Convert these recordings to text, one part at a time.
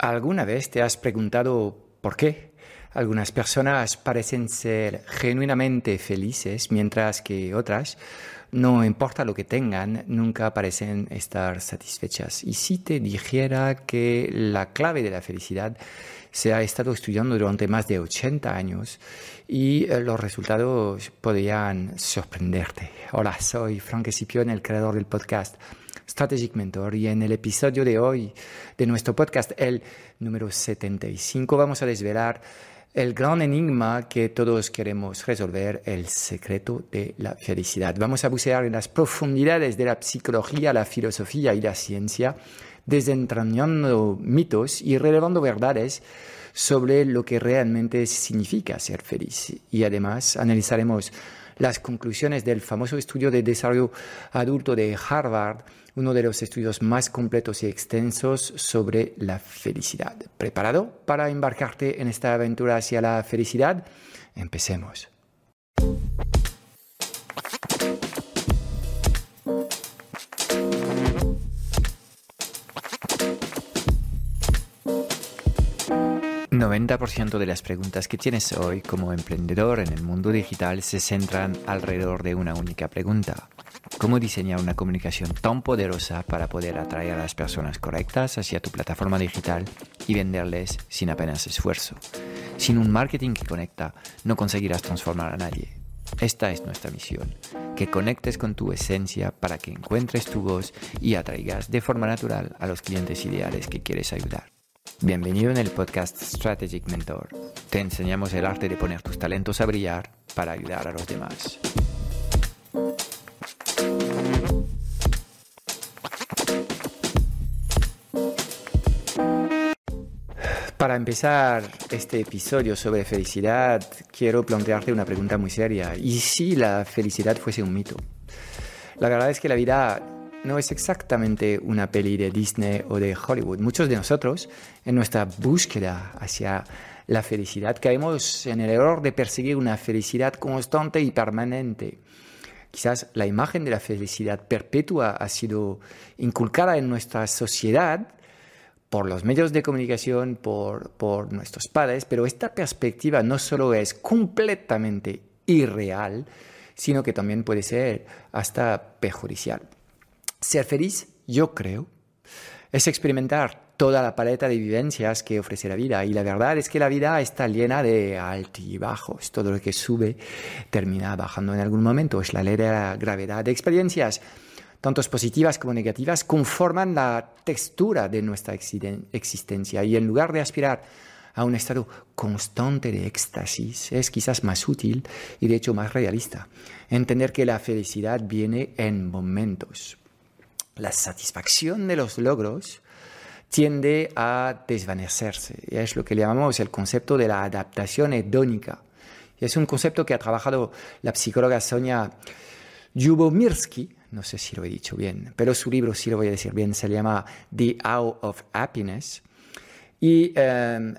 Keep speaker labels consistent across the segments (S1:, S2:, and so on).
S1: ¿Alguna vez te has preguntado por qué? Algunas personas parecen ser genuinamente felices, mientras que otras, no importa lo que tengan, nunca parecen estar satisfechas. Y si te dijera que la clave de la felicidad se ha estado estudiando durante más de 80 años y eh, los resultados podrían sorprenderte. Hola, soy Frank Escipión, el creador del podcast Strategic Mentor. Y en el episodio de hoy de nuestro podcast, el número 75, vamos a desvelar el gran enigma que todos queremos resolver, el secreto de la felicidad. Vamos a bucear en las profundidades de la psicología, la filosofía y la ciencia, desentrañando mitos y relevando verdades sobre lo que realmente significa ser feliz. Y además analizaremos las conclusiones del famoso estudio de desarrollo adulto de Harvard, uno de los estudios más completos y extensos sobre la felicidad. ¿Preparado para embarcarte en esta aventura hacia la felicidad? Empecemos. 90% de las preguntas que tienes hoy como emprendedor en el mundo digital se centran alrededor de una única pregunta. ¿Cómo diseñar una comunicación tan poderosa para poder atraer a las personas correctas hacia tu plataforma digital y venderles sin apenas esfuerzo? Sin un marketing que conecta, no conseguirás transformar a nadie. Esta es nuestra misión, que conectes con tu esencia para que encuentres tu voz y atraigas de forma natural a los clientes ideales que quieres ayudar. Bienvenido en el podcast Strategic Mentor. Te enseñamos el arte de poner tus talentos a brillar para ayudar a los demás. Para empezar este episodio sobre felicidad, quiero plantearte una pregunta muy seria. ¿Y si la felicidad fuese un mito? La verdad es que la vida no es exactamente una peli de Disney o de Hollywood. Muchos de nosotros, en nuestra búsqueda hacia la felicidad, caemos en el error de perseguir una felicidad constante y permanente. Quizás la imagen de la felicidad perpetua ha sido inculcada en nuestra sociedad por los medios de comunicación, por, por nuestros padres, pero esta perspectiva no solo es completamente irreal, sino que también puede ser hasta perjudicial. Ser feliz, yo creo, es experimentar toda la paleta de vivencias que ofrece la vida. Y la verdad es que la vida está llena de altibajos. Todo lo que sube termina bajando en algún momento. Es la ley de la gravedad de experiencias, tanto positivas como negativas, conforman la textura de nuestra existencia. Y en lugar de aspirar a un estado constante de éxtasis, es quizás más útil y de hecho más realista. Entender que la felicidad viene en momentos la satisfacción de los logros tiende a desvanecerse. Es lo que llamamos el concepto de la adaptación hedónica. Es un concepto que ha trabajado la psicóloga Sonia Yubomirsky, no sé si lo he dicho bien, pero su libro sí lo voy a decir bien, se llama The Hour of Happiness. Y eh,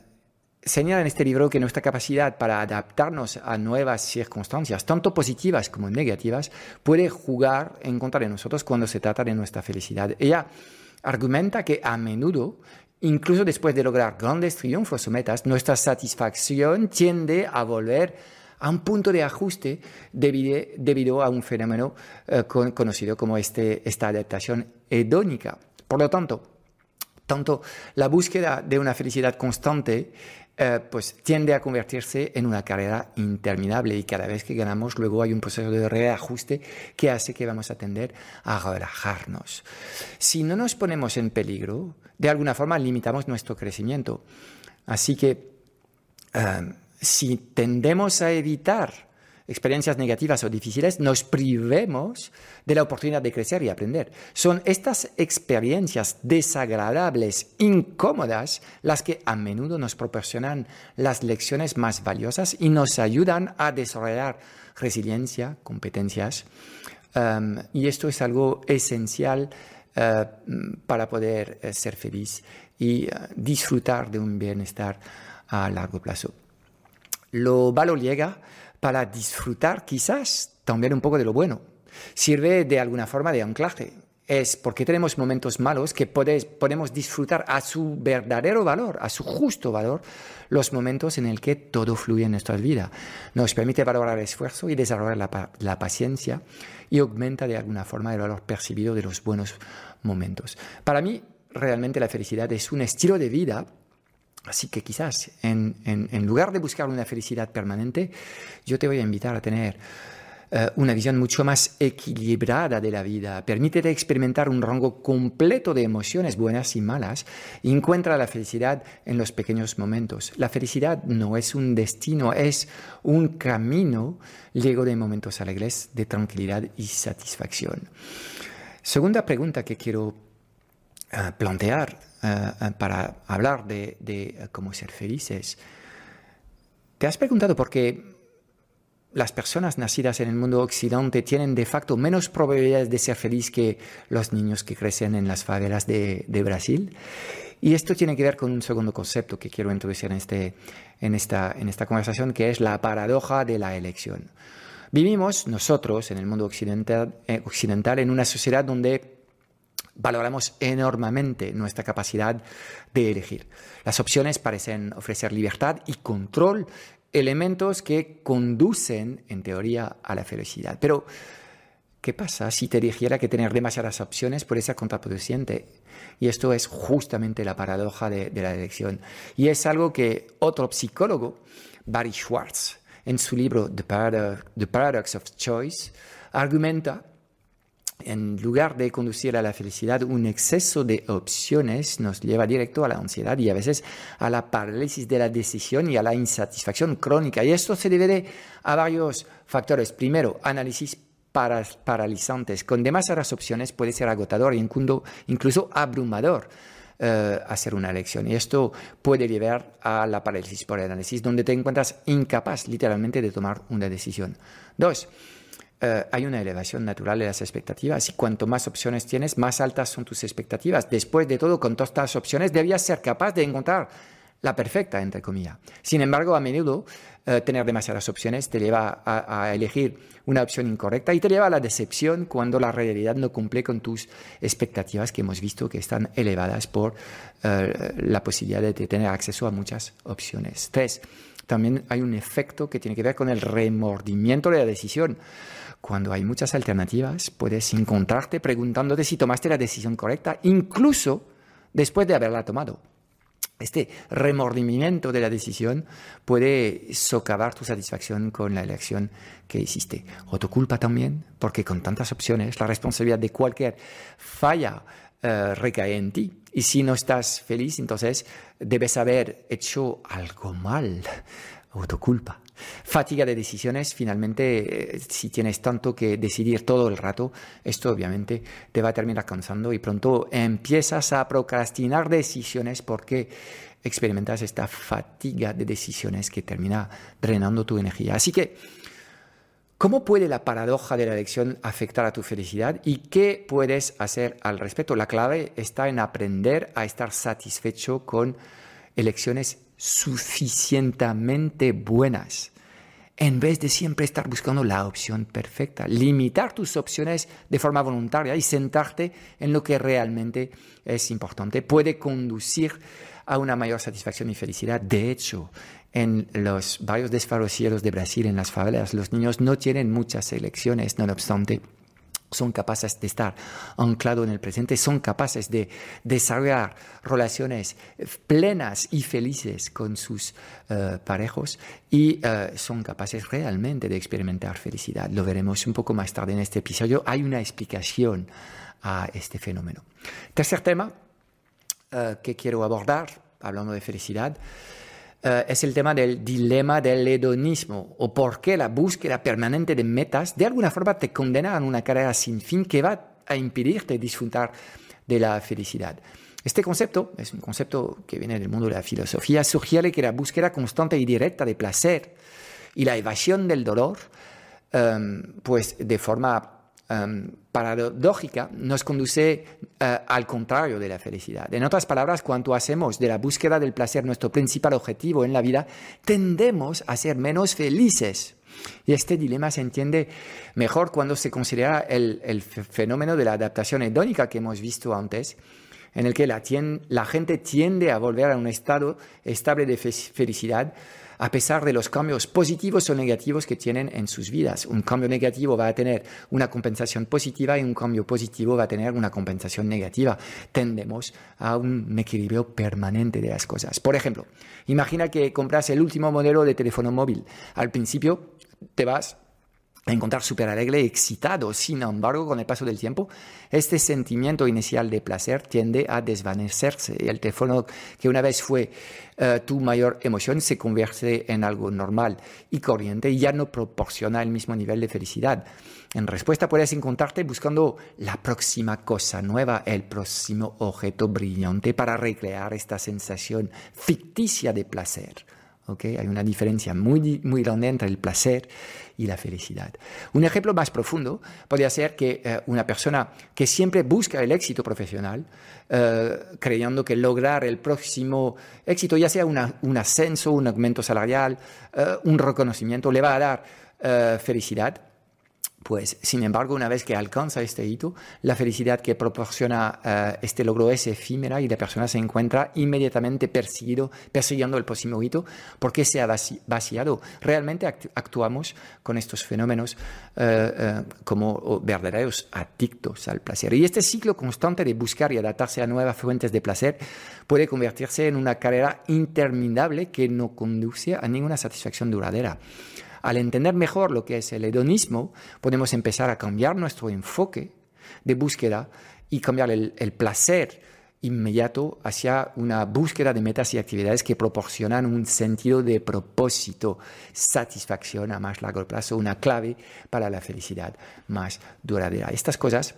S1: señala en este libro que nuestra capacidad para adaptarnos a nuevas circunstancias, tanto positivas como negativas, puede jugar en contra de nosotros cuando se trata de nuestra felicidad. Ella argumenta que a menudo, incluso después de lograr grandes triunfos o metas, nuestra satisfacción tiende a volver a un punto de ajuste debido, a un fenómeno eh, conocido como este, esta adaptación hedónica. Por lo tanto, tanto la búsqueda de una felicidad constante eh, pues tiende a convertirse en una carrera interminable y cada vez que ganamos luego hay un proceso de reajuste que hace que vamos a tender a relajarnos. Si no nos ponemos en peligro, de alguna forma limitamos nuestro crecimiento. Así que eh, si tendemos a evitar experiencias negativas o difíciles, nos privemos de la oportunidad de crecer y aprender. Son estas experiencias desagradables, incómodas, las que a menudo nos proporcionan las lecciones más valiosas y nos ayudan a desarrollar resiliencia, competencias. Um, y esto es algo esencial uh, para poder uh, ser feliz y uh, disfrutar de un bienestar a largo plazo. Lo malo llega para disfrutar quizás también un poco de lo bueno. Sirve de alguna forma de anclaje. es porque tenemos momentos malos que podemos disfrutar a su verdadero valor, a su justo valor, los momentos en el que todo fluye en nuestra vida. Nos permite valorar el esfuerzo y desarrollar la, la paciencia y aumenta de alguna forma el valor percibido de los buenos momentos. Para mí, realmente la felicidad es un estilo de vida Así que quizás en, en, lugar de buscar una felicidad permanente, yo te voy a invitar a tener eh, una visión mucho más equilibrada de la vida. Permítete experimentar un rango completo de emociones buenas y malas. Y encuentra la felicidad en los pequeños momentos. La felicidad no es un destino, es un camino lleno de momentos alegres, de tranquilidad y satisfacción. Segunda pregunta que quiero eh, plantear eh, para hablar de, de cómo ser felices. ¿Te has preguntado por qué las personas nacidas en el mundo occidente tienen de facto menos probabilidades de ser felices que los niños que crecen en las favelas de, Brasil. Y esto tiene que ver con un segundo concepto que quiero introducir en, este, en, esta, conversación, que es la paradoja de la elección. Vivimos nosotros en el mundo eh, occidental en una sociedad donde valoramos enormemente nuestra capacidad de elegir. Las opciones parecen ofrecer libertad y control elementos que conducen, en teoría, a la felicidad. Pero, ¿qué pasa si te dijera que tener demasiadas opciones puede ser contraproducente? Y esto es justamente la paradoja de, la elección. Y es algo que otro psicólogo, Barry Schwartz, en su libro The Paradox of Choice, argumenta en lugar de conducir a la felicidad, un exceso de opciones nos lleva directo a la ansiedad y a veces a la parálisis de la decisión y a la insatisfacción crónica. Y esto se debe a varios factores. Primero, análisis paralizantes. Con demasiadas opciones puede ser agotador e incluso abrumador. Eh, hacer una elección. Y esto puede llevar a la parálisis por análisis, donde te encuentras incapaz literalmente de tomar una decisión. Dos, eh, hay una elevación natural de las expectativas y cuanto más opciones tienes, más altas son tus expectativas. Después de todo, con todas estas opciones debías ser capaz de encontrar la perfecta, entre comillas. Sin embargo, a menudo eh, tener demasiadas opciones te lleva a, elegir una opción incorrecta y te lleva a la decepción cuando la realidad no cumple con tus expectativas que hemos visto que están elevadas por eh, la posibilidad de tener acceso a muchas opciones. Tres, también hay un efecto que tiene que ver con el remordimiento de la decisión. Cuando hay muchas alternativas, puedes encontrarte preguntándote si tomaste la decisión correcta, incluso después de haberla tomado. Este remordimiento de la decisión puede socavar tu satisfacción con la elección que hiciste. O tu culpa también, porque con tantas opciones, la responsabilidad de cualquier falla eh, recae en ti. Y si no estás feliz, entonces debes haber hecho algo mal. O tu culpa. Fatiga de decisiones, finalmente, eh, si tienes tanto que decidir todo el rato, esto obviamente te va a terminar cansando y pronto empiezas a procrastinar decisiones porque experimentas esta fatiga de decisiones que termina drenando tu energía. Así que, ¿cómo puede la paradoja de la elección afectar a tu felicidad y qué puedes hacer al respecto? La clave está en aprender a estar satisfecho con elecciones suficientemente buenas en vez de siempre estar buscando la opción perfecta. Limitar tus opciones de forma voluntaria y sentarte en lo que realmente es importante puede conducir a una mayor satisfacción y felicidad. De hecho, en los barrios desfavorecidos de Brasil, en las favelas, los niños no tienen muchas elecciones, no obstante son capaces de estar anclados en el presente, son capaces de desarrollar relaciones plenas y felices con sus uh, parejos y uh, son capaces realmente de experimentar felicidad. Lo veremos un poco más tarde en este episodio. Hay una explicación a este fenómeno. Tercer tema que quiero abordar, hablando de felicidad, eh, es el tema del dilema del hedonismo o por qué la búsqueda permanente de metas de alguna forma te condena a una carrera sin fin que va a impedirte disfrutar de la felicidad. Este concepto es un concepto que viene del mundo de la filosofía, sugiere que la búsqueda constante y directa de placer y la evasión del dolor, eh, pues de forma Em, paradójica nos conduce eh, al contrario de la felicidad. En otras palabras, cuando hacemos de la búsqueda del placer nuestro principal objetivo en la vida, tendemos a ser menos felices. Y este dilema se entiende mejor cuando se considera el, el fenómeno de la adaptación hedónica que hemos visto antes, en el que la, la gente tiende a volver a un estado estable de felicidad a pesar de los cambios positivos o negativos que tienen en sus vidas. Un cambio negativo va a tener una compensación positiva y un cambio positivo va a tener una compensación negativa. Tendemos a un equilibrio permanente de las cosas. Por ejemplo, imagina que compras el último modelo de teléfono móvil. Al principio te vas encontrar súper alegre, excitado. Sin embargo, con el paso del tiempo, este sentimiento inicial de placer tiende a desvanecerse. El teléfono que una vez fue eh, tu mayor emoción se convierte en algo normal y corriente y ya no proporciona el mismo nivel de felicidad. En respuesta puedes encontrarte buscando la próxima cosa nueva, el próximo objeto brillante para recrear esta sensación ficticia de placer. Hay una diferencia muy, muy grande entre el placer y la felicidad. Un ejemplo más profundo podría ser que eh, una persona que siempre busca el éxito profesional, eh, creyendo que lograr el próximo éxito, ya sea un ascenso, un aumento salarial, eh, un reconocimiento, le va a dar felicidad, pues, sin embargo, una vez que alcanza este hito, la felicidad que proporciona eh, este logro es efímera y la persona se encuentra inmediatamente persiguiendo el próximo hito porque se ha vaciado. Realmente actuamos con estos fenómenos eh, eh, como verdaderos adictos al placer. Y este ciclo constante de buscar y adaptarse a nuevas fuentes de placer puede convertirse en una carrera interminable que no conduce a ninguna satisfacción duradera. Al entender mejor lo que es el hedonismo, podemos empezar a cambiar nuestro enfoque de búsqueda y cambiar el, placer inmediato hacia una búsqueda de metas y actividades que proporcionan un sentido de propósito, satisfacción a más largo plazo, una clave para la felicidad más duradera. Estas cosas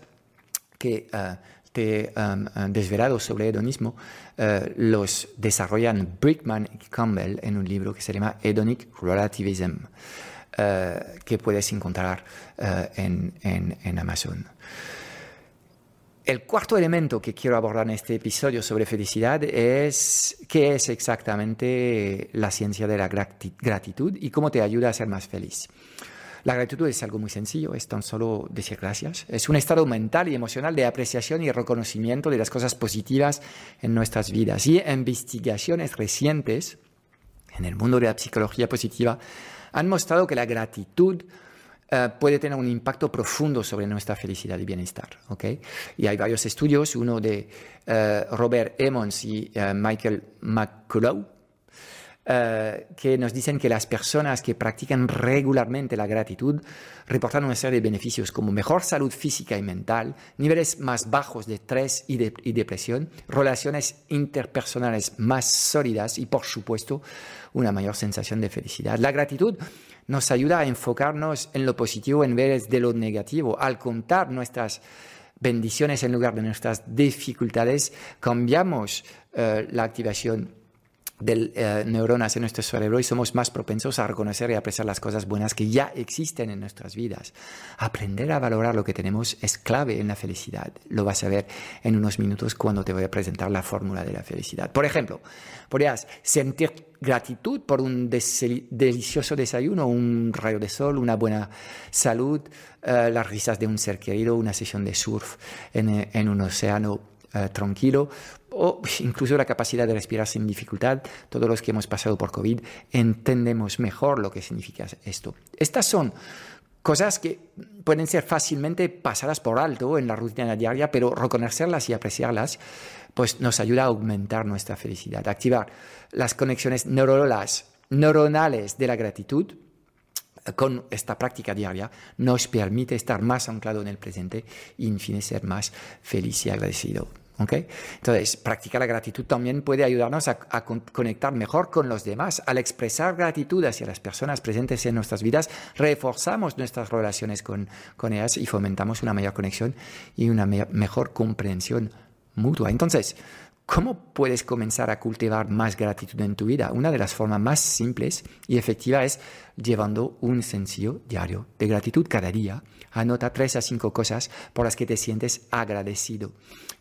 S1: que uh, te um, desvelado sobre hedonismo uh, los desarrollan Brickman y Campbell en un libro que se llama Hedonic Relativism, uh, que puedes encontrar uh, en, en, en, Amazon. El cuarto elemento que quiero abordar en este episodio sobre felicidad es qué es exactamente la ciencia de la gratitud y cómo te ayuda a ser más feliz. La gratitud es algo muy sencillo, es tan solo decir gracias. Es un estado mental y emocional de apreciación y reconocimiento de las cosas positivas en nuestras vidas. Y investigaciones recientes en el mundo de la psicología positiva han mostrado que la gratitud eh, puede tener un impacto profundo sobre nuestra felicidad y bienestar. ¿okay? Y hay varios estudios, uno de eh, Robert Emmons y eh, Michael McCullough, eh, que nos dicen que las personas que practican regularmente la gratitud reportan una serie de beneficios como mejor salud física y mental, niveles más bajos de estrés y, de, y depresión, relaciones interpersonales más sólidas y, por supuesto, una mayor sensación de felicidad. La gratitud nos ayuda a enfocarnos en lo positivo en vez de lo negativo. Al contar nuestras bendiciones en lugar de nuestras dificultades, cambiamos uh, la activación de eh, neuronas en nuestro cerebro y somos más propensos a reconocer y apreciar las cosas buenas que ya existen en nuestras vidas. Aprender a valorar lo que tenemos es clave en la felicidad. Lo vas a ver en unos minutos cuando te voy a presentar la fórmula de la felicidad. Por ejemplo, podrías sentir gratitud por un delicioso desayuno, un rayo de sol, una buena salud, eh, las risas de un ser querido, una sesión de surf en, en un océano eh, tranquilo o incluso la capacidad de respirar sin dificultad. Todos los que hemos pasado por COVID entendemos mejor lo que significa esto. Estas son cosas que pueden ser fácilmente pasadas por alto en la rutina diaria, pero reconocerlas y apreciarlas pues nos ayuda a aumentar nuestra felicidad, activar las conexiones neuronales de la gratitud con esta práctica diaria nos permite estar más anclado en el presente y, en fin, ser más feliz y agradecido. Entonces, practicar la gratitud también puede ayudarnos a, conectar mejor con los demás. Al expresar gratitud hacia las personas presentes en nuestras vidas, reforzamos nuestras relaciones con, ellas y fomentamos una mayor conexión y una mejor comprensión mutua. Entonces, ¿Cómo puedes comenzar a cultivar más gratitud en tu vida? Una de las formas más simples y efectivas es llevando un sencillo diario de gratitud cada día. Anota tres a cinco cosas por las que te sientes agradecido.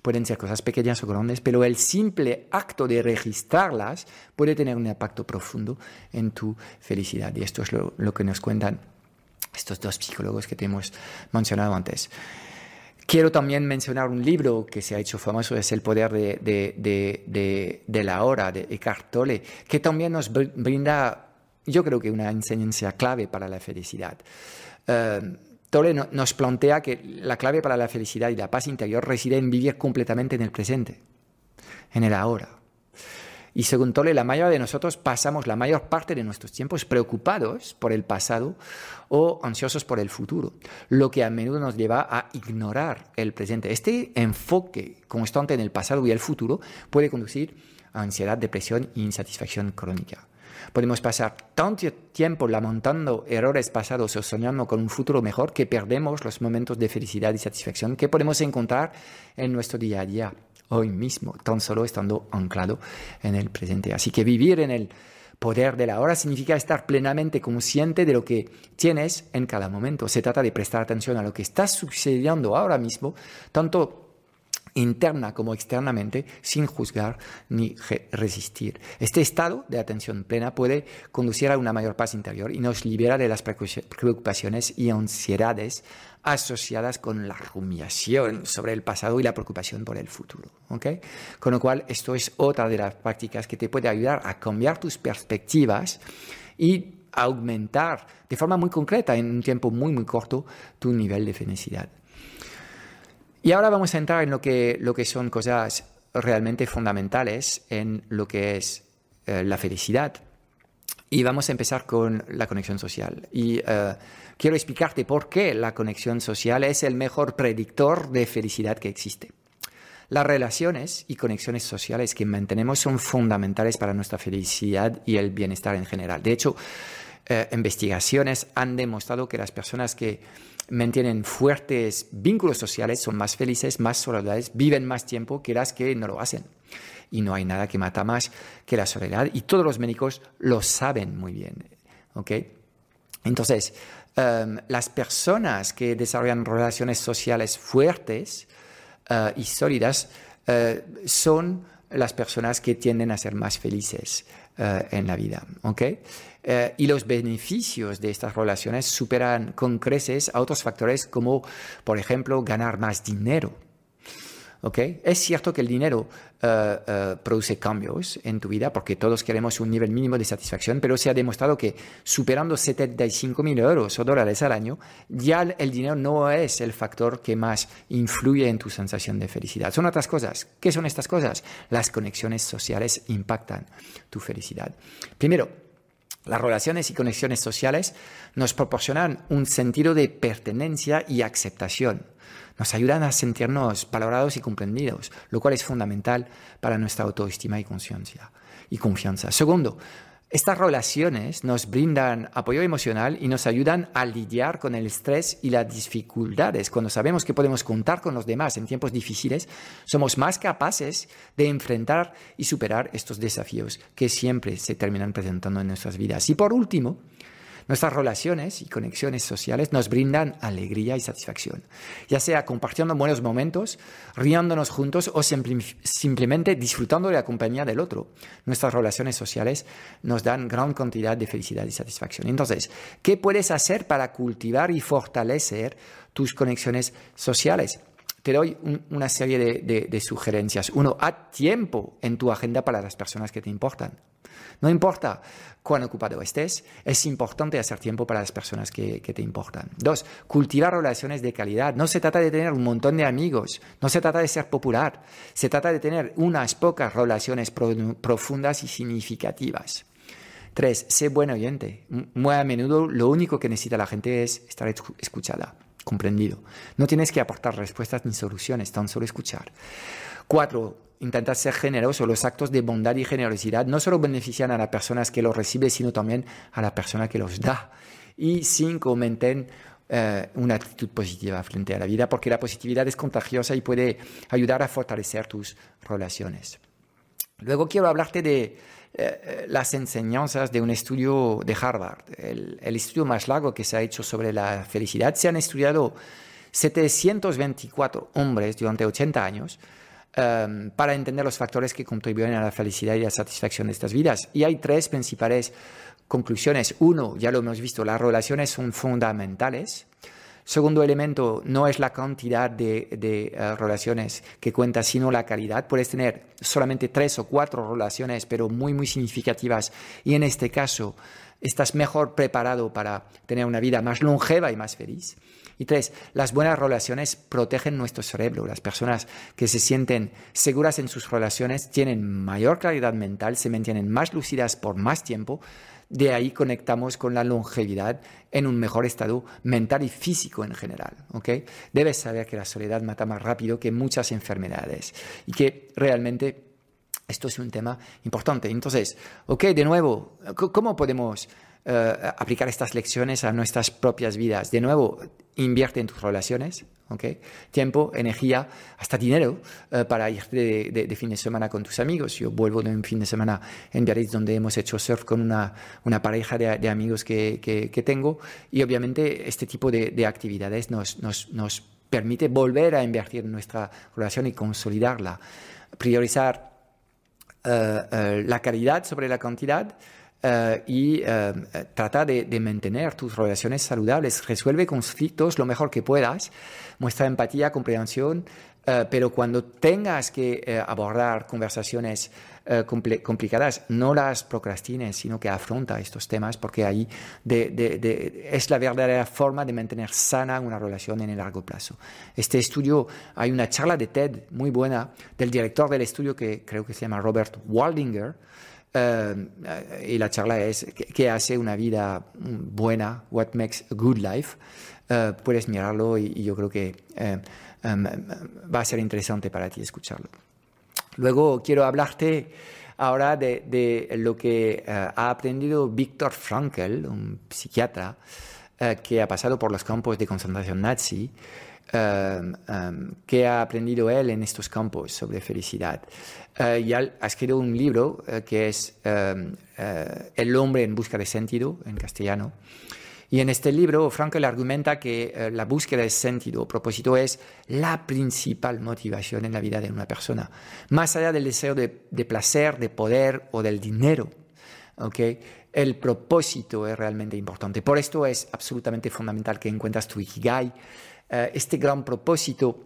S1: Pueden ser cosas pequeñas o grandes, pero el simple acto de registrarlas puede tener un impacto profundo en tu felicidad. Y esto es lo, que nos cuentan estos dos psicólogos que te hemos mencionado antes. Quiero también mencionar un libro que se ha hecho famoso, es El poder de, la hora, de Eckhart Tolle, que también nos brinda, yo creo que una enseñanza clave para la felicidad. Uh, Tolle nos plantea que la clave para la felicidad y la paz interior reside en vivir completamente en el presente, en el ahora. Y según Tolle, la mayoría de nosotros pasamos la mayor parte de nuestros tiempos preocupados por el pasado o ansiosos por el futuro, lo que a menudo nos lleva a ignorar el presente. Este enfoque constante en el pasado y el futuro puede conducir a ansiedad, depresión e insatisfacción crónica. Podemos pasar tanto tiempo lamentando errores pasados o soñando con un futuro mejor que perdemos los momentos de felicidad y satisfacción que podemos encontrar en nuestro día a día hoy mismo, tan solo estando anclado en el presente. Así que vivir en el poder de la hora significa estar plenamente consciente de lo que tienes en cada momento. Se trata de prestar atención a lo que está sucediendo ahora mismo, tanto interna como externamente, sin juzgar ni resistir. Este estado de atención plena puede conducir a una mayor paz interior y nos libera de las preocupaciones y ansiedades asociadas con la rumiación sobre el pasado y la preocupación por el futuro. ¿okay? Con lo cual, esto es otra de las prácticas que te puede ayudar a cambiar tus perspectivas y aumentar de forma muy concreta, en un tiempo muy, muy corto, tu nivel de felicidad. Y ahora vamos a entrar en lo que, lo que son cosas realmente fundamentales en lo que es eh, la felicidad. Y vamos a empezar con la conexión social. Y eh, quiero explicarte por qué la conexión social es el mejor predictor de felicidad que existe. Las relaciones y conexiones sociales que mantenemos son fundamentales para nuestra felicidad y el bienestar en general. De hecho, eh, investigaciones han demostrado que las personas que mantienen fuertes vínculos sociales son más felices, más saludables, viven más tiempo que las que no lo hacen. Y no hay nada que mata más que la soledad y todos los médicos lo saben muy bien. Entonces, em, las personas que desarrollan relaciones sociales fuertes eh, y sólidas eh, son las personas que tienden a ser más felices eh, en la vida. ¿okay? Eh, y los beneficios de estas relaciones superan con creces a otros factores como, por ejemplo, ganar más dinero. ¿Okay? Es cierto que el dinero uh, produce cambios en tu vida porque todos queremos un nivel mínimo de satisfacción, pero se ha demostrado que superando 75 mil euros o dólares al año, ya el dinero no es el factor que más influye en tu sensación de felicidad. Son otras cosas. ¿Qué son estas cosas? Las conexiones sociales impactan tu felicidad. Primero, las relaciones y conexiones sociales nos proporcionan un sentido de pertenencia y aceptación. Nos ayudan a sentirnos valorados y comprendidos, lo cual es fundamental para nuestra autoestima y conciencia y confianza. Segundo, estas relaciones nos brindan apoyo emocional y nos ayudan a lidiar con el estrés y las dificultades. Cuando sabemos que podemos contar con los demás en tiempos difíciles, somos más capaces de enfrentar y superar estos desafíos que siempre se terminan presentando en nuestras vidas. Y por último, Nuestras relaciones y conexiones sociales nos brindan alegría y satisfacción, ya sea compartiendo buenos momentos, riéndonos juntos o simplemente disfrutando de la compañía del otro. Nuestras relaciones sociales nos dan gran cantidad de felicidad y satisfacción. Entonces, ¿qué puedes hacer para cultivar y fortalecer tus conexiones sociales? Te doy una serie de, sugerencias. Uno, haz tiempo en tu agenda para las personas que te importan. No importa cuán ocupado estés, es importante hacer tiempo para las personas que, te importan. Dos, cultivar relaciones de calidad. No se trata de tener un montón de amigos, no se trata de ser popular, se trata de tener unas pocas relaciones profundas y significativas. Tres, sé buen oyente. Muy a menudo lo único que necesita la gente es estar escuchada, comprendido. No tienes que aportar respuestas ni soluciones, tan solo escuchar. Cuatro, intentar ser generoso. Los actos de bondad y generosidad no solo benefician a las personas que los reciben, sino también a la persona que los da. Y cinco, mantén eh, una actitud positiva frente a la vida, porque la positividad es contagiosa y puede ayudar a fortalecer tus relaciones. Luego quiero hablarte de eh, las enseñanzas de un estudio de Harvard, el, estudio más largo que se ha hecho sobre la felicidad. Se han estudiado 724 hombres durante 80 años em, para entender los factores que contribuyen a la felicidad y la satisfacción de estas vidas. Y hay tres principales conclusiones. Uno, ya lo hemos visto, las relaciones son fundamentales. Segundo elemento, no es la cantidad de, eh, relaciones que cuenta, sino la calidad. Puedes tener solamente tres o cuatro relaciones, pero muy, muy significativas. Y en este caso, estás mejor preparado para tener una vida más longeva y más feliz. Y tres, las buenas relaciones protegen nuestro cerebro. Las personas que se sienten seguras en sus relaciones tienen mayor claridad mental, se mantienen más lúcidas por más tiempo, de ahí conectamos con la longevidad en un mejor estado mental y físico en general. ¿okay? Debes saber que la soledad mata más rápido que muchas enfermedades y que realmente esto es un tema importante. Entonces, ok, de nuevo, ¿cómo podemos eh, aplicar estas lecciones a nuestras propias vidas? De nuevo, invierte en tus relaciones, Tiempo, energía, hasta dinero eh, para ir de, fin de semana con tus amigos. Yo vuelvo de un fin de semana en Biarritz donde hemos hecho surf con una, pareja de, amigos que, tengo y obviamente este tipo de, actividades nos, permite volver a invertir en nuestra relación y consolidarla. Priorizar eh, la calidad sobre la cantidad eh, y eh, trata de, mantener tus relaciones saludables. Resuelve conflictos lo mejor que puedas, muestra empatía, comprensión, eh, pero cuando tengas que abordar conversaciones complicadas, no las procrastines, sino que afronta estos temas, porque ahí es la verdadera forma de mantener sana una relación en el largo plazo. Este estudio, hay una charla de TED muy buena del director del estudio que creo que se llama Robert Waldinger, eh, y la charla es ¿qué hace una vida buena? What makes a good life? Eh, puedes mirarlo y, yo creo que eh, em, va a ser interesante para ti escucharlo. Luego quiero hablarte ahora de, lo que ha aprendido Viktor Frankl, un psiquiatra que ha pasado por los campos de concentración nazi Um, ¿Qué ha aprendido él en estos campos sobre felicidad. Uh, y ha escrito un libro uh, que es um, El hombre en busca de sentido, en castellano. Y en este libro, Frankl argumenta que la búsqueda de sentido, propósito, es la principal motivación en la vida de una persona, más allá del deseo de, de placer, de poder o del dinero. ¿okay? El propósito es realmente importante. Por esto es absolutamente fundamental que encuentres tu ikigai, eh, este gran propósito,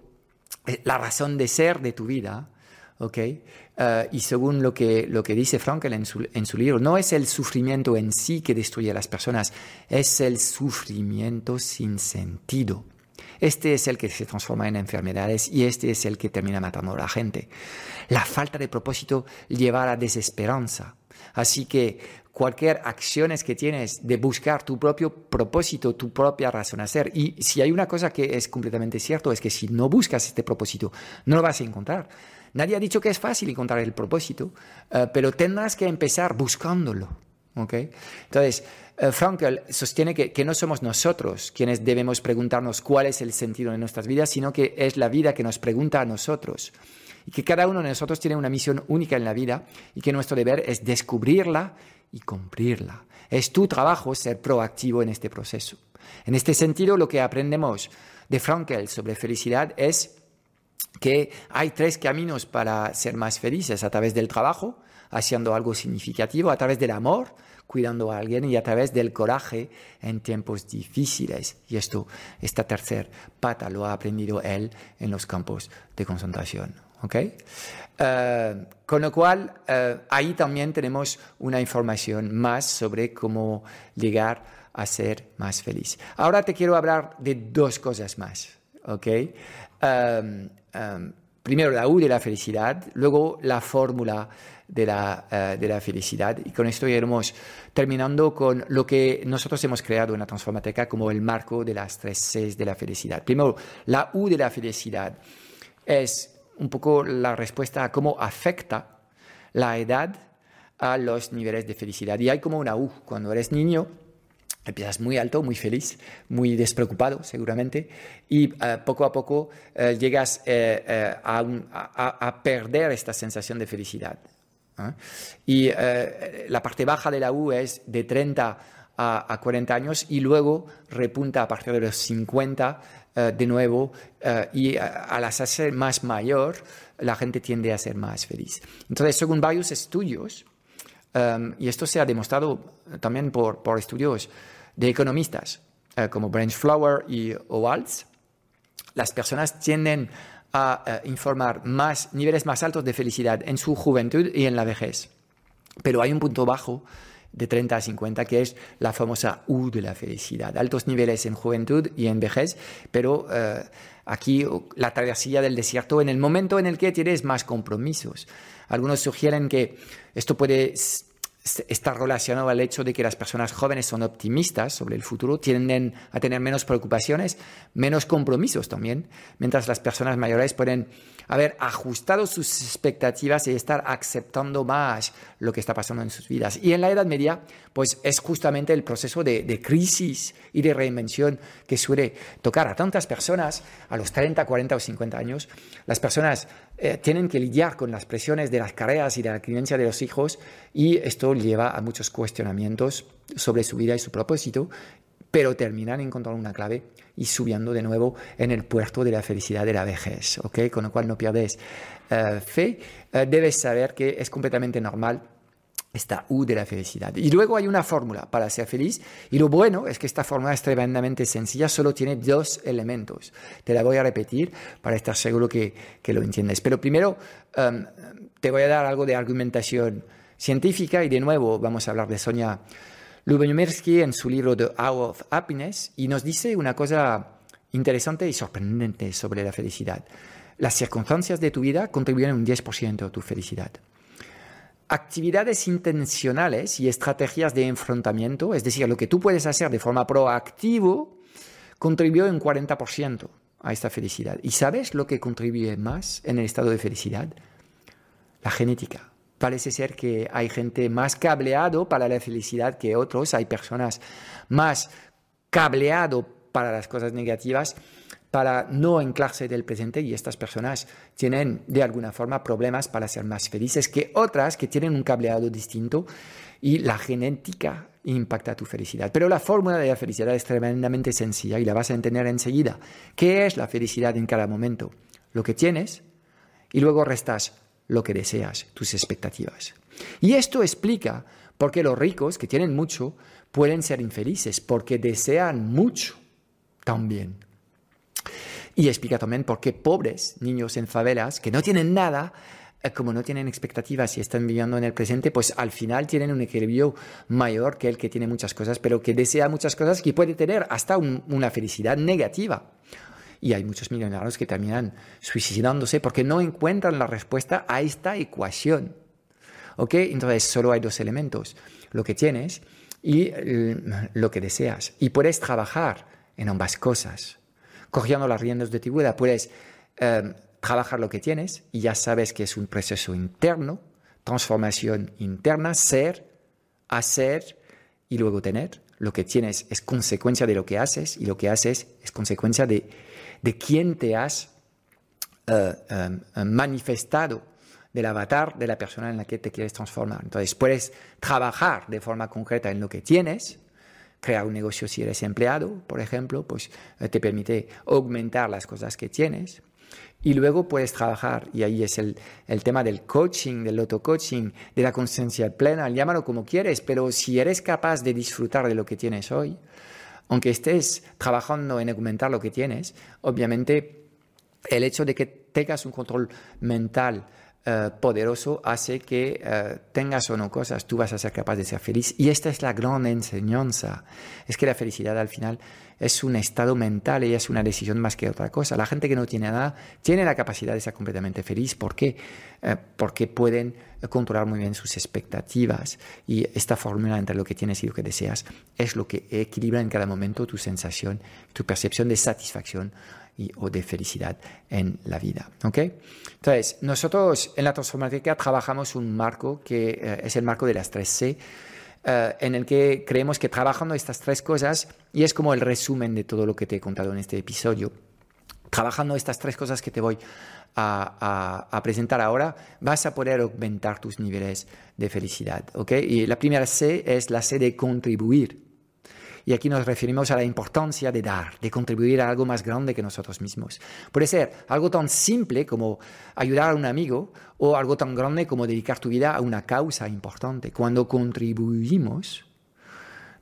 S1: eh, la razón de ser de tu vida, ¿ok? Eh, y según lo que, lo que dice Frankel en su, en su libro, no es el sufrimiento en sí que destruye a las personas, es el sufrimiento sin sentido. Este es el que se transforma en enfermedades y este es el que termina matando a la gente. La falta de propósito lleva a la desesperanza. Así que cualquier acciones que tienes de buscar tu propio propósito, tu propia razón de ser. Y si hay una cosa que es completamente cierto, es que si no buscas este propósito, no lo vas a encontrar. Nadie ha dicho que es fácil encontrar el propósito, eh, pero tendrás que empezar buscándolo. ¿okay? Entonces, uh, sostiene que, que, no somos nosotros quienes debemos preguntarnos cuál es el sentido de nuestras vidas, sino que es la vida que nos pregunta a nosotros. Y que cada uno de nosotros tiene una misión única en la vida y que nuestro deber es descubrirla y cumplirla. Es tu trabajo ser proactivo en este proceso. En este sentido, lo que aprendemos de Frankel sobre felicidad es que hay tres caminos para ser más felices, a través del trabajo, haciendo algo significativo, a través del amor, cuidando a alguien y a través del coraje en tiempos difíciles. Y esto, esta tercera pata lo ha aprendido él en los campos de concentración. ¿Okay? Eh, con lo cual, eh, ahí también tenemos una información más sobre cómo llegar a ser más feliz. Ahora te quiero hablar de dos cosas más. ¿okay? Em, primero, la U de la felicidad, luego la fórmula de la, eh, de la, felicidad. Y con esto iremos terminando con lo que nosotros hemos creado en la Transformateca como el marco de las tres Cs de la felicidad. Primero, la U de la felicidad es un poco la respuesta a cómo afecta la edad a los niveles de felicidad. Y hay como una U. Cuando eres niño, empiezas muy alto, muy feliz, muy despreocupado seguramente, y eh, poco a poco eh, llegas eh, a, a, perder esta sensación de felicidad. ¿eh? Y la parte baja de la U es de 30 a, 40 años y luego repunta a partir de los 50 eh, de nuevo y al hacerse más mayor la gente tiende a ser más feliz. Entonces, según varios estudios, y esto se ha demostrado también por, por estudios de economistas como Branch Flower y Owalds, las personas tienden a eh, informar más niveles más altos de felicidad en su juventud y en la vejez. Pero hay un punto bajo de 30 a 50, que es la famosa U de la felicidad. Altos niveles en juventud y en vejez, pero eh, aquí la travesía del desierto en el momento en el que tienes más compromisos. Algunos sugieren que esto puede está relacionado al hecho de que las personas jóvenes son optimistas sobre el futuro, tienden a tener menos preocupaciones, menos compromisos también, mientras las personas mayores pueden haber ajustado sus expectativas y estar aceptando más lo que está pasando en sus vidas. Y en la Edad Media, pues es justamente el proceso de, crisis y de reinvención que suele tocar a tantas personas a los 30, 40 o 50 años. Las personas eh, tienen que lidiar con las presiones de las carreras y de la crianza de los hijos y esto lleva a muchos cuestionamientos sobre su vida y su propósito pero terminan encontrando una clave y subiendo de nuevo en el puerto de la felicidad de la vejez, ¿ok? Con lo cual no pierdes eh, fe, eh, debes saber que es completamente normal esta U de la felicidad. Y luego hay una fórmula para ser feliz y lo bueno es que esta fórmula es tremendamente sencilla, solo tiene dos elementos. Te la voy a repetir para estar seguro que, que lo entiendes. Pero primero em, te voy a dar algo de argumentación científica y de nuevo vamos a hablar de Sonia Lubomirsky en su libro The Hour of Happiness y nos dice una cosa interesante y sorprendente sobre la felicidad. Las circunstancias de tu vida contribuyen un 10% a tu felicidad. Actividades intencionales y estrategias de enfrentamiento, es decir, lo que tú puedes hacer de forma proactiva, contribuye un 40% a esta felicidad. ¿Y sabes lo que contribuye más en el estado de felicidad? La genética parece ser que hay gente más cableado para la felicidad que otros, hay personas más cableado para las cosas negativas, para no anclarse del presente y estas personas tienen de alguna forma problemas para ser más felices que otras que tienen un cableado distinto y la genética impacta tu felicidad. Pero la fórmula de la felicidad es tremendamente sencilla y la vas a entender enseguida. ¿Qué es la felicidad en cada momento? Lo que tienes y luego restas lo que deseas, tus expectativas. Y esto explica por qué los ricos, que tienen mucho, pueden ser infelices, porque desean mucho también. Y explica también por qué pobres niños en favelas, que no tienen nada, eh, como no tienen expectativas y están viviendo en el presente, pues al final tienen un equilibrio mayor que el que tiene muchas cosas, pero que desea muchas cosas que puede tener hasta una felicidad negativa. Y hay muchos millonarios que terminan suicidándose porque no encuentran la respuesta a esta ecuación. ¿Ok? Entonces solo hay dos elementos, lo que tienes y lo que deseas. Y puedes trabajar en ambas cosas. Cogiendo las riendas de tu vida, puedes em, trabajar lo que tienes y ya sabes que es un proceso interno, transformación interna, ser, hacer y luego tener. Lo que tienes es consecuencia de lo que haces y lo que haces es consecuencia de de quién te has eh, eh, manifestado, del avatar de la persona en la que te quieres transformar. Entonces, puedes trabajar de forma concreta en lo que tienes, crear un negocio si eres empleado, por ejemplo, pues eh, te permite aumentar las cosas que tienes. Y luego puedes trabajar, y ahí es el, el tema del coaching, del auto-coaching, de la conciencia plena, llámalo como quieres, pero si eres capaz de disfrutar de lo que tienes hoy, aunque estés trabajando en aumentar lo que tienes, obviamente el hecho de que tengas un control mental eh, poderoso hace que eh, tengas o no cosas, tú vas a ser capaz de ser feliz. Y esta es la gran enseñanza. Es que la felicidad al final es un estado mental y es una decisión más que otra cosa. La gente que no tiene nada tiene la capacidad de ser completamente feliz. ¿Por qué? Eh, porque pueden controlar muy bien sus expectativas y esta fórmula entre lo que tienes y lo que deseas es lo que equilibra en cada momento tu sensación, tu percepción de satisfacción y, o de felicidad en la vida. ¿okay? Entonces, nosotros en la transformática trabajamos un marco que eh, es el marco de las tres C eh, en el que creemos que trabajando estas tres cosas, y es como el resumen de todo lo que te he contado en este episodio, Trabajando estas tres cosas que te voy a, presentar ahora, vas a poder aumentar tus niveles de felicidad. Y la primera C es la C de contribuir. Y aquí nos referimos a la importancia de dar, de contribuir a algo más grande que nosotros mismos. Puede ser algo tan simple como ayudar a un amigo o algo tan grande como dedicar tu vida a una causa importante. Cuando contribuimos,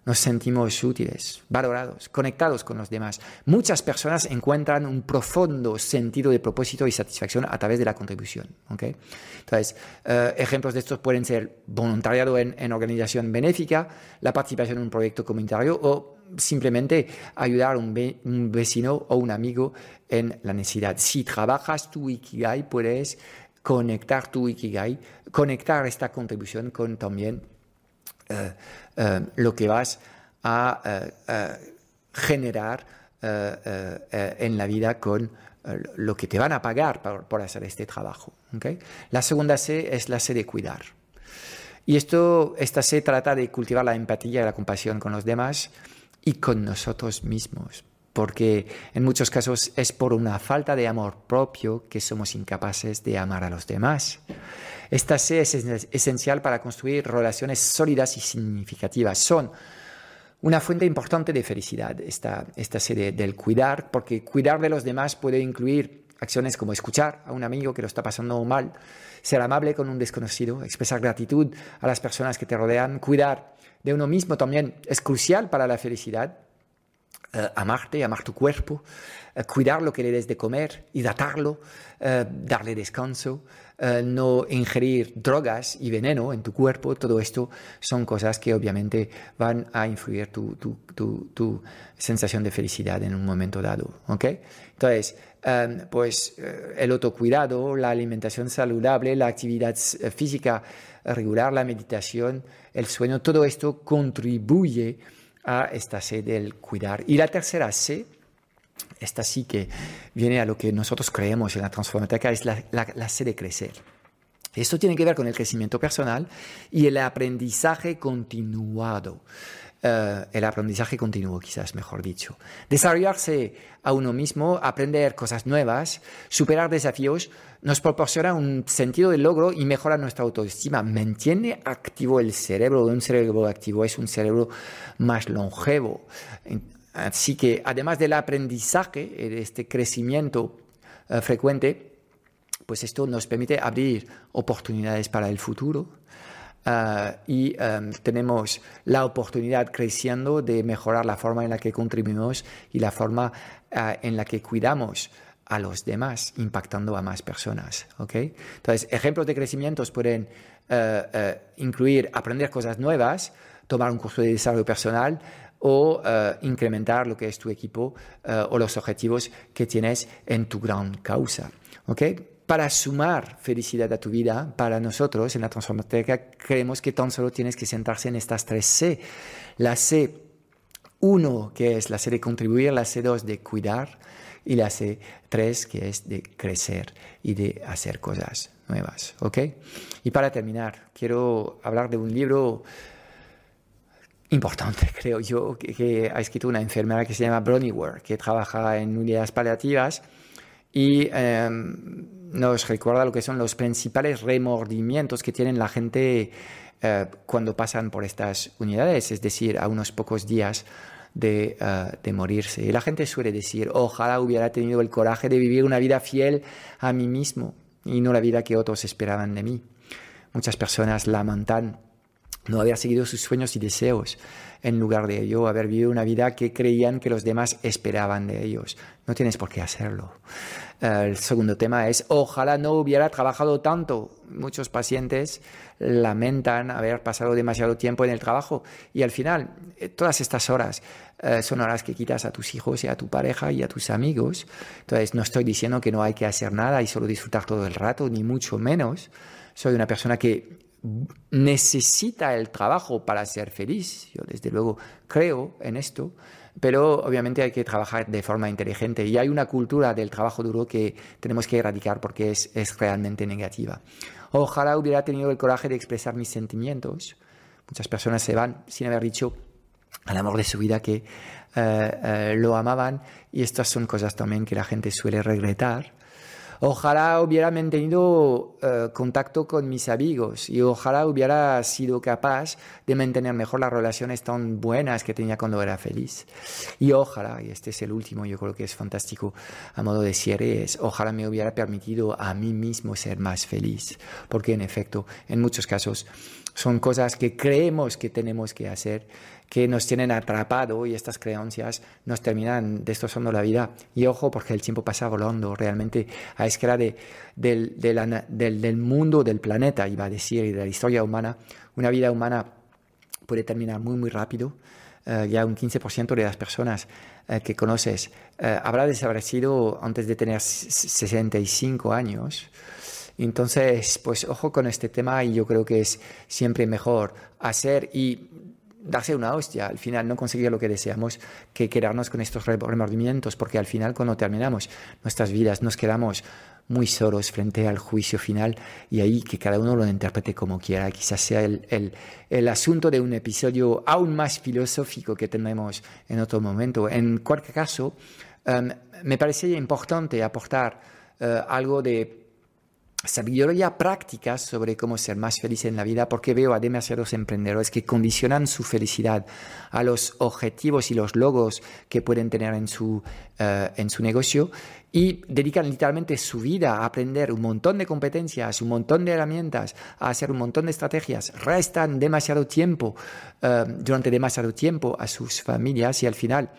S1: nos sentimos útiles, valorados, conectados con los demás. Muchas personas encuentran un profundo sentido de propósito y satisfacción a través de la contribución. Entonces, eh, ejemplos de estos pueden ser voluntariado en, organización benéfica, la participación en un proyecto comunitario o simplemente ayudar a un, vecino o un amigo en la necesidad. Si trabajas tu Ikigai, puedes conectar tu Ikigai, conectar esta contribución con también lo que vas a eh, generar en la vida con lo que te van a pagar por, hacer este trabajo. La segunda C es la C de cuidar. Y esto, esta C trata de cultivar la empatía y la compasión con los demás y con nosotros mismos, porque en muchos casos es por una falta de amor propio que somos incapaces de amar a los demás. Esta C es esencial para construir relaciones sólidas y significativas. Son una fuente importante de felicidad, esta, esta C del cuidar, porque cuidar de los demás puede incluir acciones como escuchar a un amigo que lo está pasando mal, ser amable con un desconocido, expresar gratitud a las personas que te rodean, cuidar de uno mismo también es crucial para la felicidad. Eh, amarte, amar tu cuerpo, eh, cuidar lo que le des de comer, hidratarlo, eh, darle descanso, no ingerir drogas y veneno en tu cuerpo, todo esto son cosas que obviamente van a influir tu, tu, tu, sensación de felicidad en un momento dado. ¿okay? Entonces, pues el autocuidado, la alimentación saludable, la actividad física regular, la meditación, el sueño, todo esto contribuye a esta C del cuidar. Y la tercera C, esta sí que viene a lo que nosotros creemos en la transformación, es la, la, C de crecer. Esto tiene que ver con el crecimiento personal y el aprendizaje continuado. Eh, el aprendizaje continuo, quizás mejor dicho. Desarrollarse a uno mismo, aprender cosas nuevas, superar desafíos, nos proporciona un sentido de logro y mejora nuestra autoestima. Mantiene activo el cerebro. Un cerebro activo es un cerebro más longevo. Así que además del aprendizaje, de este crecimiento eh, frecuente, pues esto nos permite abrir oportunidades para el futuro Y em, tenemos la oportunidad creciendo de mejorar la forma en la que contribuimos y la forma ah, en la que cuidamos a los demás, impactando a más personas. ¿okay? Entonces, ejemplos de crecimientos pueden eh, eh, incluir aprender cosas nuevas, tomar un curso de desarrollo personal o eh, incrementar lo que es tu equipo o los objetivos que tienes en tu gran causa. ¿okay? Para sumar felicidad a tu vida, para nosotros en la transformación creemos que tan solo tienes que sentarse en estas tres C. La C 1, que es la C de contribuir, la C 2 de cuidar y la C 3, que es de crecer y de hacer cosas nuevas. ¿Ok? Y para terminar, quiero hablar de un libro importante, creo yo, que, ha escrito una enfermera que se llama Bronnie Ware, que trabaja en unidades paliativas y em, nos recuerda lo que son los principales remordimientos que tienen la gente eh, cuando pasan por estas unidades, es decir, a unos pocos días de, eh, de, morirse. Y la gente suele decir, ojalá hubiera tenido el coraje de vivir una vida fiel a mí mismo y no la vida que otros esperaban de mí. Muchas personas lamentan no haber seguido sus sueños y deseos, en lugar de ello haber vivido una vida que creían que los demás esperaban de ellos. No tienes por qué hacerlo. El segundo tema es, ojalá no hubiera trabajado tanto. Muchos pacientes lamentan haber pasado demasiado tiempo en el trabajo y al final eh, todas estas horas eh, son horas que quitas a tus hijos y a tu pareja y a tus amigos. Entonces no estoy diciendo que no hay que hacer nada y solo disfrutar todo el rato, ni mucho menos. Soy una persona que necesita el trabajo para ser feliz. Yo desde luego creo en esto pero obviamente hay que trabajar de forma inteligente y hay una cultura del trabajo duro que tenemos que erradicar porque es, es realmente negativa. Ojalá hubiera tenido el coraje de expresar mis sentimientos. Muchas personas se van sin haber dicho al amor de su vida que lo amaban y estas son cosas también que la gente suele regretar Ojalá hubiera mantenido eh, contacto con mis amigos y ojalá hubiera sido capaz de mantener mejor las relaciones tan buenas que tenía cuando era feliz. Y ojalá, y este es el último, yo creo que es fantástico a modo de cierre, es ojalá me hubiera permitido a mí mismo ser más feliz. Porque en efecto, en muchos casos son cosas que creemos que tenemos que hacer que nos tienen atrapado y estas creencias nos terminan destrozando la vida. Y ojo, porque el tiempo pasa volando realmente a escala de, del, del, mundo, del planeta, iba a decir, y de la historia humana. Una vida humana puede terminar muy, muy rápido. Eh, ya un 15% de las personas eh, que conoces eh, habrá desaparecido antes de tener 65 años. Entonces, pues ojo con este tema y yo creo que es siempre mejor hacer y darse una hostia, al final no conseguir lo que deseamos, que quedarnos con estos remordimientos, porque al final cuando terminamos nuestras vidas nos quedamos muy solos frente al juicio final y ahí que cada uno lo interprete como quiera. Quizás sea el, el, el asunto de un episodio aún más filosófico que tenemos en otro momento. En cualquier caso, um, me parecía importante aportar uh, algo de sabiduría práctica sobre cómo ser más feliz en la vida, porque veo a demasiados emprendedores que condicionan su felicidad a los objetivos y los logos que pueden tener en su, eh, en su negocio y dedican literalmente su vida a aprender un montón de competencias, un montón de herramientas, a hacer un montón de estrategias, restan demasiado tiempo, eh, durante demasiado tiempo a sus familias y al final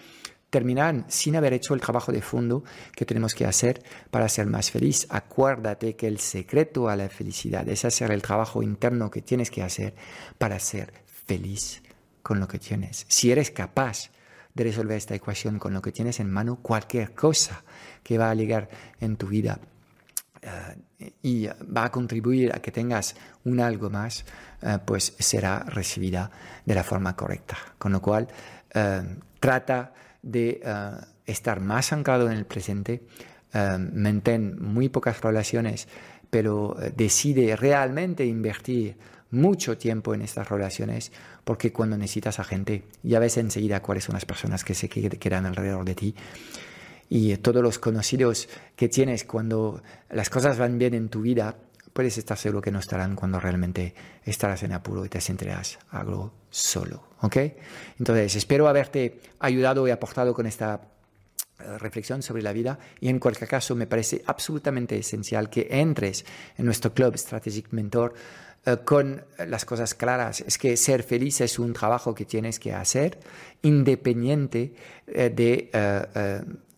S1: terminan sin haber hecho el trabajo de fondo que tenemos que hacer para ser más feliz. Acuérdate que el secreto a la felicidad es hacer el trabajo interno que tienes que hacer para ser feliz con lo que tienes. Si eres capaz de resolver esta ecuación con lo que tienes en mano, cualquier cosa que va a llegar en tu vida eh, y va a contribuir a que tengas un algo más, eh, pues será recibida de la forma correcta. Con lo cual, eh, trata de eh, estar más anclado en el presente, uh, mantén muy pocas relaciones, pero eh, decide realmente invertir mucho tiempo en estas relaciones, porque cuando necesitas a gente, ya ves enseguida cuáles son las personas que se quedan alrededor de ti. Y todos los conocidos que tienes cuando las cosas van bien en tu vida, puedes estar seguro que no estarán cuando realmente estarás en apuro y te sentirás algo solo. ¿Ok? Entonces, espero haberte ayudado y aportado con esta eh, reflexión sobre la vida y en cualquier caso me parece absolutamente esencial que entres en nuestro club Strategic Mentor eh, con las cosas claras. Es que ser feliz es un trabajo que tienes que hacer independiente eh, de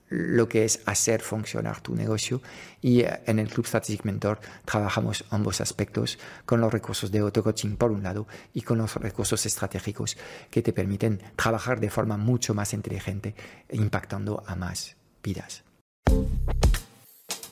S1: lo que es hacer funcionar tu negocio y eh, en el Club Strategic Mentor trabajamos ambos aspectos con los recursos de auto-coaching por un lado y con los recursos estratégicos que te permiten trabajar de forma mucho más inteligente impactando a más vidas.